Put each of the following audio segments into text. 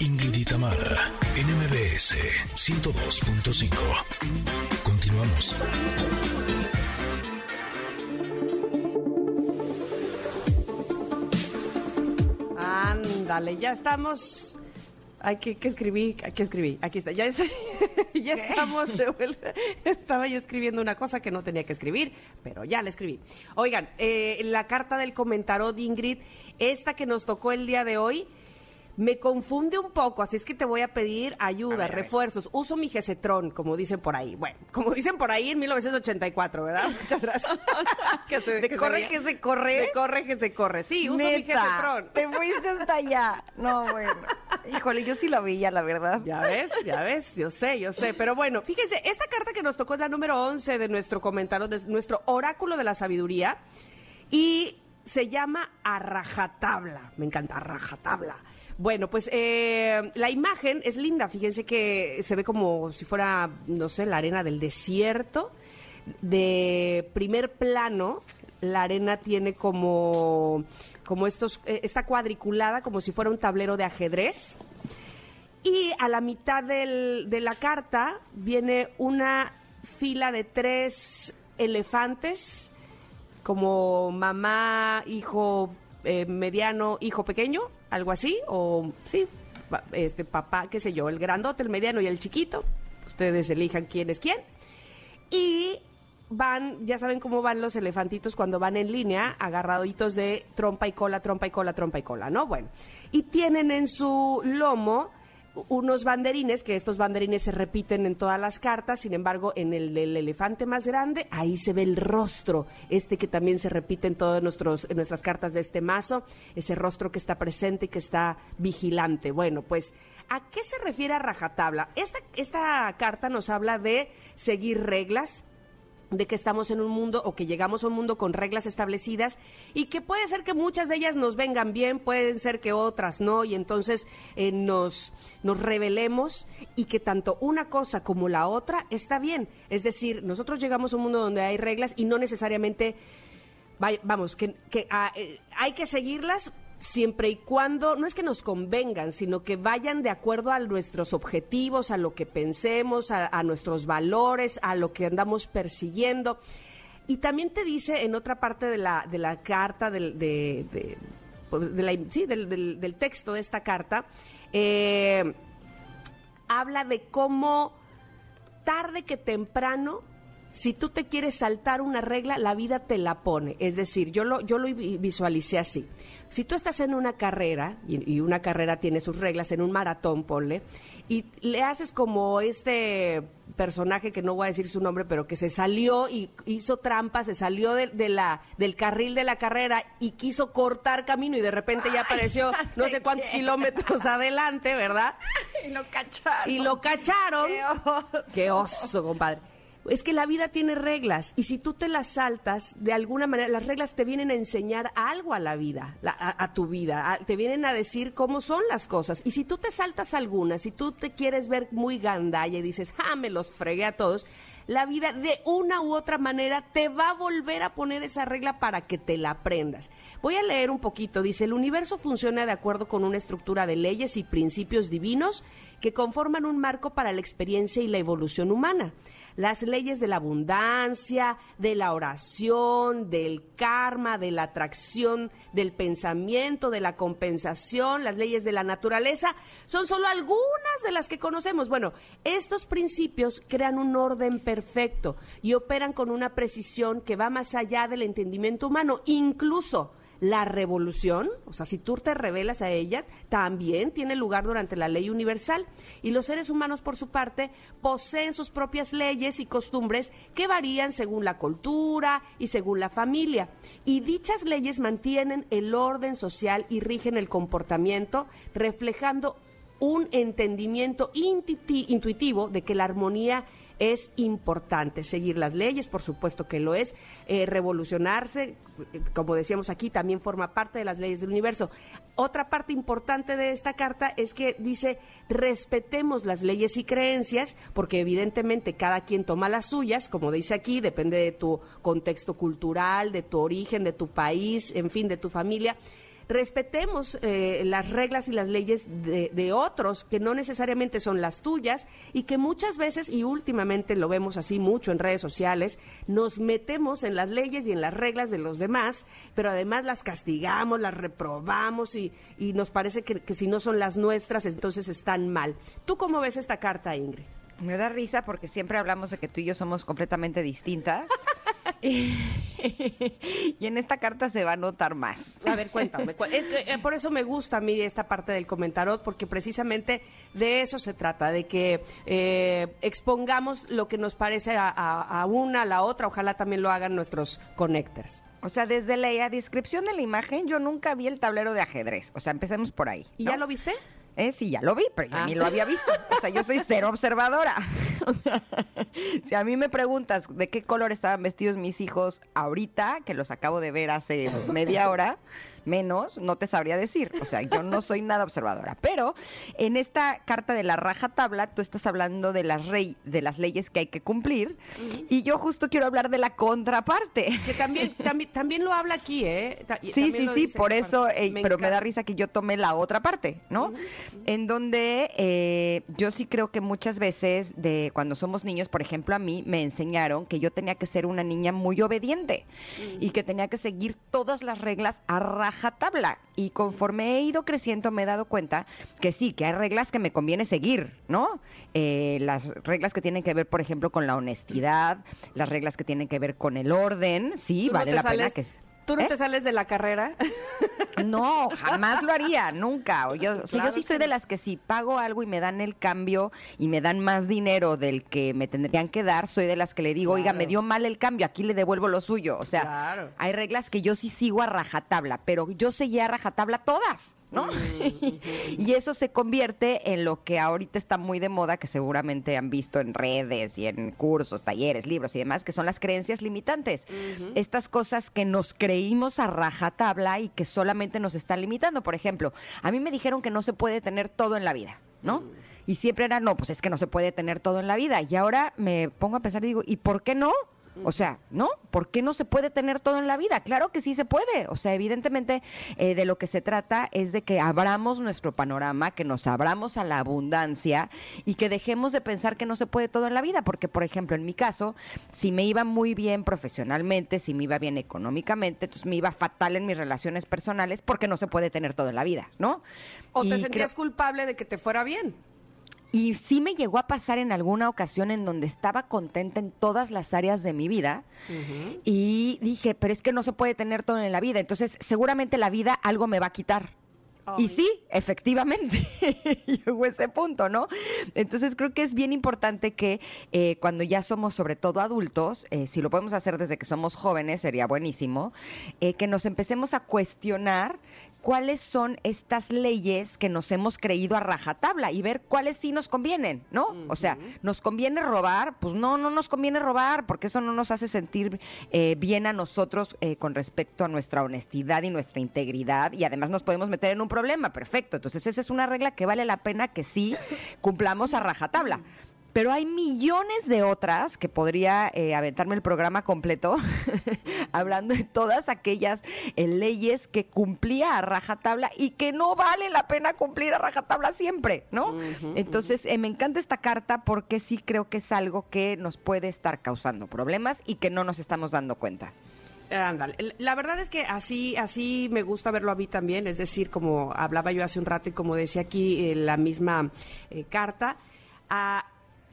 Ingrid y Tamara, NMBS 102.5. Continuamos. Ándale, ya estamos. Ay, ¿qué, qué escribí? Aquí escribí. Aquí está. Ya, está- ya estamos de vuelta. Estaba yo escribiendo una cosa que no tenía que escribir, pero ya la escribí. Oigan, eh, la carta del comentario de Ingrid, esta que nos tocó el día de hoy, me confunde un poco, así es que te voy a pedir ayuda, refuerzos. Uso mi Gesetron, como dicen por ahí. Bueno, como dicen por ahí en 1984, ¿verdad? Muchas gracias. que se, ¿De que corre veía. que se corre? De corre que se corre. Sí, uso mi Neta, Gesetron. Te fuiste hasta allá. No, bueno. Híjole, yo sí la veía, la verdad. Ya ves, ya ves, yo sé, yo sé. Pero bueno, fíjense, esta carta que nos tocó es la número 11 de nuestro comentario, de nuestro oráculo de la sabiduría. Y se llama a rajatabla. Me encanta, a rajatabla. Bueno, pues eh, la imagen es linda. Fíjense que se ve como si fuera, no sé, la arena del desierto. De primer plano, la arena tiene como, como estos, eh, está cuadriculada como si fuera un tablero de ajedrez. Y a la mitad del- de la carta viene una fila de tres elefantes, como mamá, hijo eh, mediano, hijo pequeño, algo así, o sí, este papá, qué sé yo, el grandote, el mediano y el chiquito. Ustedes elijan quién es quién. Y van, ya saben cómo van los elefantitos cuando van en línea, agarraditos de trompa y cola, trompa y cola, trompa y cola, ¿no? Bueno, y tienen en su lomo unos banderines, que estos banderines se repiten en todas las cartas, sin embargo, en el del elefante más grande, ahí se ve el rostro, este que también se repite en todas nuestras cartas de este mazo, ese rostro que está presente y que está vigilante. Bueno, pues, ¿a qué se refiere a rajatabla? Esta, esta carta nos habla de seguir reglas, de que estamos en un mundo o que llegamos a un mundo con reglas establecidas y que puede ser que muchas de ellas nos vengan bien, pueden ser que otras no, y entonces eh, nos, nos rebelemos y que tanto una cosa como la otra está bien. Es decir, nosotros llegamos a un mundo donde hay reglas y no necesariamente, vamos, que, que, ah, eh, hay que seguirlas siempre y cuando, no es que nos convengan, sino que vayan de acuerdo a nuestros objetivos, a lo que pensemos, a, nuestros valores, a lo que andamos persiguiendo. Y también te dice en otra parte de la, de la carta, del, de, pues, la- sí, del, del- del texto de esta carta, eh, habla de cómo tarde que temprano, si tú te quieres saltar una regla, la vida te la pone. Es decir, yo lo, yo lo vi- visualicé así. Si tú estás en una carrera, y, y una carrera tiene sus reglas, en un maratón, ponle, y le haces como este personaje que no voy a decir su nombre, pero que se salió y hizo trampa, se salió de, de la, del carril de la carrera y quiso cortar camino y de repente ya apareció no sé sé cuántos quién. kilómetros adelante, ¿verdad? Y lo cacharon. Y lo cacharon. Qué oso. Qué oso, compadre. Es que la vida tiene reglas y si tú te las saltas, de alguna manera, las reglas te vienen a enseñar algo a la vida, a tu vida, a- te vienen a decir cómo son las cosas. Y si tú te saltas algunas, si tú te quieres ver muy gandalla y dices, ah, me los fregué a todos, la vida de una u otra manera te va a volver a poner esa regla para que te la aprendas. Voy a leer un poquito. Dice, el universo funciona de acuerdo con una estructura de leyes y principios divinos que conforman un marco para la experiencia y la evolución humana. Las leyes de la abundancia, de la oración, del karma, de la atracción, del pensamiento, de la compensación, las leyes de la naturaleza, son solo algunas de las que conocemos. Bueno, estos principios crean un orden perfecto y operan con una precisión que va más allá del entendimiento humano, incluso la revolución, o sea, si tú te revelas a ella, también tiene lugar durante la ley universal. Y los seres humanos, por su parte, poseen sus propias leyes y costumbres que varían según la cultura y según la familia. Y dichas leyes mantienen el orden social y rigen el comportamiento, reflejando un entendimiento intuiti- intuitivo de que la armonía es importante. Seguir las leyes, por supuesto que lo es. Eh, revolucionarse, eh, como decíamos aquí, también forma parte de las leyes del universo. Otra parte importante de esta carta es que dice, respetemos las leyes y creencias, porque evidentemente cada quien toma las suyas, como dice aquí, depende de tu contexto cultural, de tu origen, de tu país, en fin, de tu familia respetemos eh, las reglas y las leyes de, otros que no necesariamente son las tuyas y que muchas veces, y últimamente lo vemos así mucho en redes sociales, nos metemos en las leyes y en las reglas de los demás, pero además las castigamos, las reprobamos y, y nos parece que, que si no son las nuestras, entonces están mal. ¿Tú cómo ves esta carta, Ingrid? Me da risa porque siempre hablamos de que tú y yo somos completamente distintas. y, en esta carta se va a notar más. A ver, cuéntame. cu- es que, eh, por eso me gusta a mí esta parte del comentario, porque precisamente de eso se trata, de que eh, expongamos lo que nos parece a, a- a una, a la otra. Ojalá también lo hagan nuestros connectors. O sea, desde la descripción de la imagen, yo nunca vi el tablero de ajedrez. O sea, empecemos por ahí. ¿Y ¿no? ya lo viste? Eh, sí, ya lo vi, pero yo Ah. ni lo había visto. O sea, yo soy cero observadora. O sea, si a mí me preguntas de qué color estaban vestidos mis hijos ahorita, que los acabo de ver hace media hora, menos, no te sabría decir. O sea, yo no soy nada observadora. Pero en esta carta de la raja tabla, tú estás hablando de las, rey, de las leyes que hay que cumplir. Y yo justo quiero hablar de la contraparte. Que también, también, también lo habla aquí, ¿eh? Ta- Sí, sí, sí, por eso, pero me da risa que yo tomé la otra parte, ¿no? En donde eh, yo sí creo que muchas veces, de cuando somos niños, por ejemplo, a mí me enseñaron que yo tenía que ser una niña muy obediente y que tenía que seguir todas las reglas a rajatabla. Y conforme he ido creciendo, me he dado cuenta que sí, que hay reglas que me conviene seguir, ¿no? Eh, las reglas que tienen que ver, por ejemplo, con la honestidad, las reglas que tienen que ver con el orden, sí, ¿Tú no vale la pena que... ¿Tú no ¿Eh? te sales de la carrera? No, jamás lo haría, nunca. O yo, o sea, Claro yo sí soy de las que si pago algo y me dan el cambio y me dan más dinero del que me tendrían que dar, soy de las que le digo, oiga, me dio mal el cambio, aquí le devuelvo lo suyo. O sea, Claro. hay reglas que yo sí sigo a rajatabla, pero yo seguía a rajatabla todas. ¿No? y eso se convierte en lo que ahorita está muy de moda, que seguramente han visto en redes y en cursos, talleres, libros y demás, que son las creencias limitantes. Estas cosas que nos creímos a rajatabla y que solamente nos están limitando. Por ejemplo, a mí me dijeron que no se puede tener todo en la vida, ¿no? Y siempre era, no, pues es que no se puede tener todo en la vida. Y ahora me pongo a pensar y digo, ¿y por qué no? O sea, ¿no? ¿Por qué no se puede tener todo en la vida? Claro que sí se puede. O sea, evidentemente eh, de lo que se trata es de que abramos nuestro panorama, que nos abramos a la abundancia y que dejemos de pensar que no se puede todo en la vida. Porque, por ejemplo, en mi caso, si me iba muy bien profesionalmente, si me iba bien económicamente, entonces me iba fatal en mis relaciones personales porque no se puede tener todo en la vida, ¿no? ¿O te sentías creo- culpable de que te fuera bien? Y sí me llegó a pasar en alguna ocasión en donde estaba contenta en todas las áreas de mi vida y dije, pero es que no se puede tener todo en la vida, entonces seguramente la vida algo me va a quitar. Y sí, efectivamente, llegó ese punto, ¿no? Entonces creo que es bien importante que eh, cuando ya somos sobre todo adultos, eh, si lo podemos hacer desde que somos jóvenes, sería buenísimo, eh, que nos empecemos a cuestionar cuáles son estas leyes que nos hemos creído a rajatabla y ver cuáles sí nos convienen, ¿no? O sea, ¿nos conviene robar? Pues no, no nos conviene robar, porque eso no nos hace sentir eh, bien a nosotros eh, con respecto a nuestra honestidad y nuestra integridad, y además nos podemos meter en un problema, perfecto. Entonces, esa es una regla que vale la pena que sí cumplamos a rajatabla. Pero hay millones de otras que podría eh, aventarme el programa completo hablando de todas aquellas eh, leyes que cumplía a rajatabla y que no vale la pena cumplir a rajatabla siempre, ¿no? Entonces, eh, me encanta esta carta porque sí creo que es algo que nos puede estar causando problemas y que no nos estamos dando cuenta. Ándale. La verdad es que así, así me gusta verlo a mí también, es decir, como hablaba yo hace un rato y como decía aquí eh, la misma eh, carta, ah,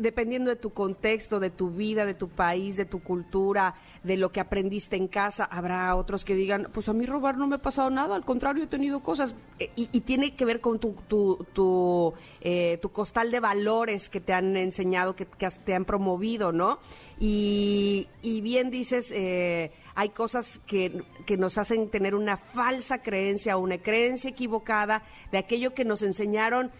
dependiendo de tu contexto, de tu vida, de tu país, de tu cultura, de lo que aprendiste en casa, habrá otros que digan, pues a mí robar no me ha pasado nada, al contrario, he tenido cosas. Eh, Y, y tiene que ver con tu, tu, tu, eh, tu costal de valores que te han enseñado, que, te han promovido, ¿no? Y, y bien dices, eh, hay cosas que, que nos hacen tener una falsa creencia una creencia equivocada de aquello que nos enseñaron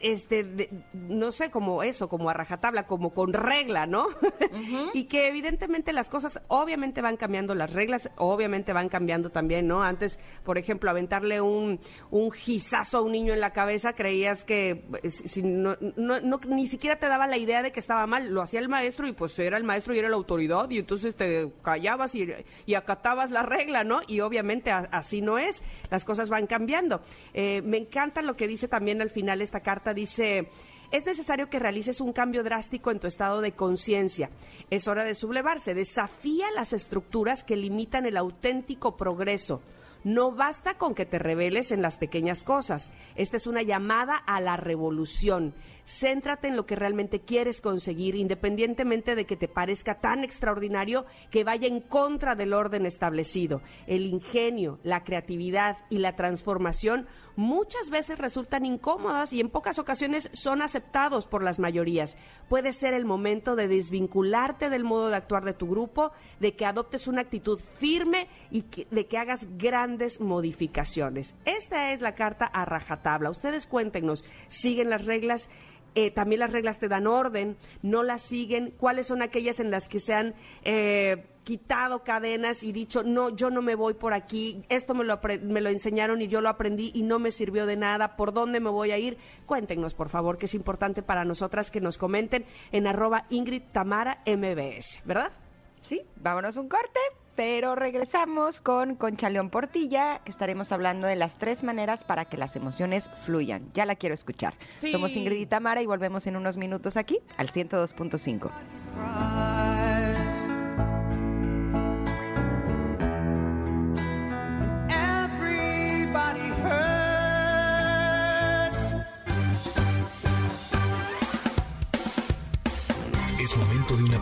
este, no sé, como eso, como a rajatabla, como con regla, ¿no? y que evidentemente las cosas obviamente van cambiando, las reglas obviamente van cambiando también, ¿no? Antes, por ejemplo, aventarle un, un gizazo a un niño en la cabeza, creías que eh, si, no, no, ni siquiera te daba la idea de que estaba mal, lo hacía el maestro y pues era el maestro y era la autoridad y entonces te callabas y, y acatabas la regla, ¿no? Y obviamente así no es, las cosas van cambiando. Eh, me encanta lo que dice también al final esta carta dice, es necesario que realices un cambio drástico en tu estado de conciencia. Es hora de sublevarse. Desafía las estructuras que limitan el auténtico progreso. No basta con que te reveles en las pequeñas cosas. Esta es una llamada a la revolución. Céntrate en lo que realmente quieres conseguir, independientemente de que te parezca tan extraordinario que vaya en contra del orden establecido. El ingenio, la creatividad y la transformación muchas veces resultan incómodas y en pocas ocasiones son aceptados por las mayorías. Puede ser el momento de desvincularte del modo de actuar de tu grupo, de que adoptes una actitud firme y de que hagas grandes modificaciones. Esta es la carta a rajatabla. Ustedes cuéntenos, ¿siguen las reglas? Eh, también las reglas te dan orden, no las siguen, cuáles son aquellas en las que se han eh, quitado cadenas y dicho, no, yo no me voy por aquí, esto me lo, me lo enseñaron y yo lo aprendí y no me sirvió de nada, ¿por dónde me voy a ir? Cuéntenos, por favor, que es importante para nosotras que nos comenten en arroba Ingrid Tamara MBS, ¿verdad? Sí, vámonos un corte pero regresamos con Concha León Portilla, que estaremos hablando de las tres maneras para que las emociones fluyan. Ya la quiero escuchar. Somos Ingrid y Tamara y volvemos en unos minutos aquí al 102.5.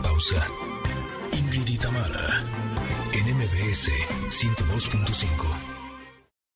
pausa. Ingrid y Tamara en MBS 102.5.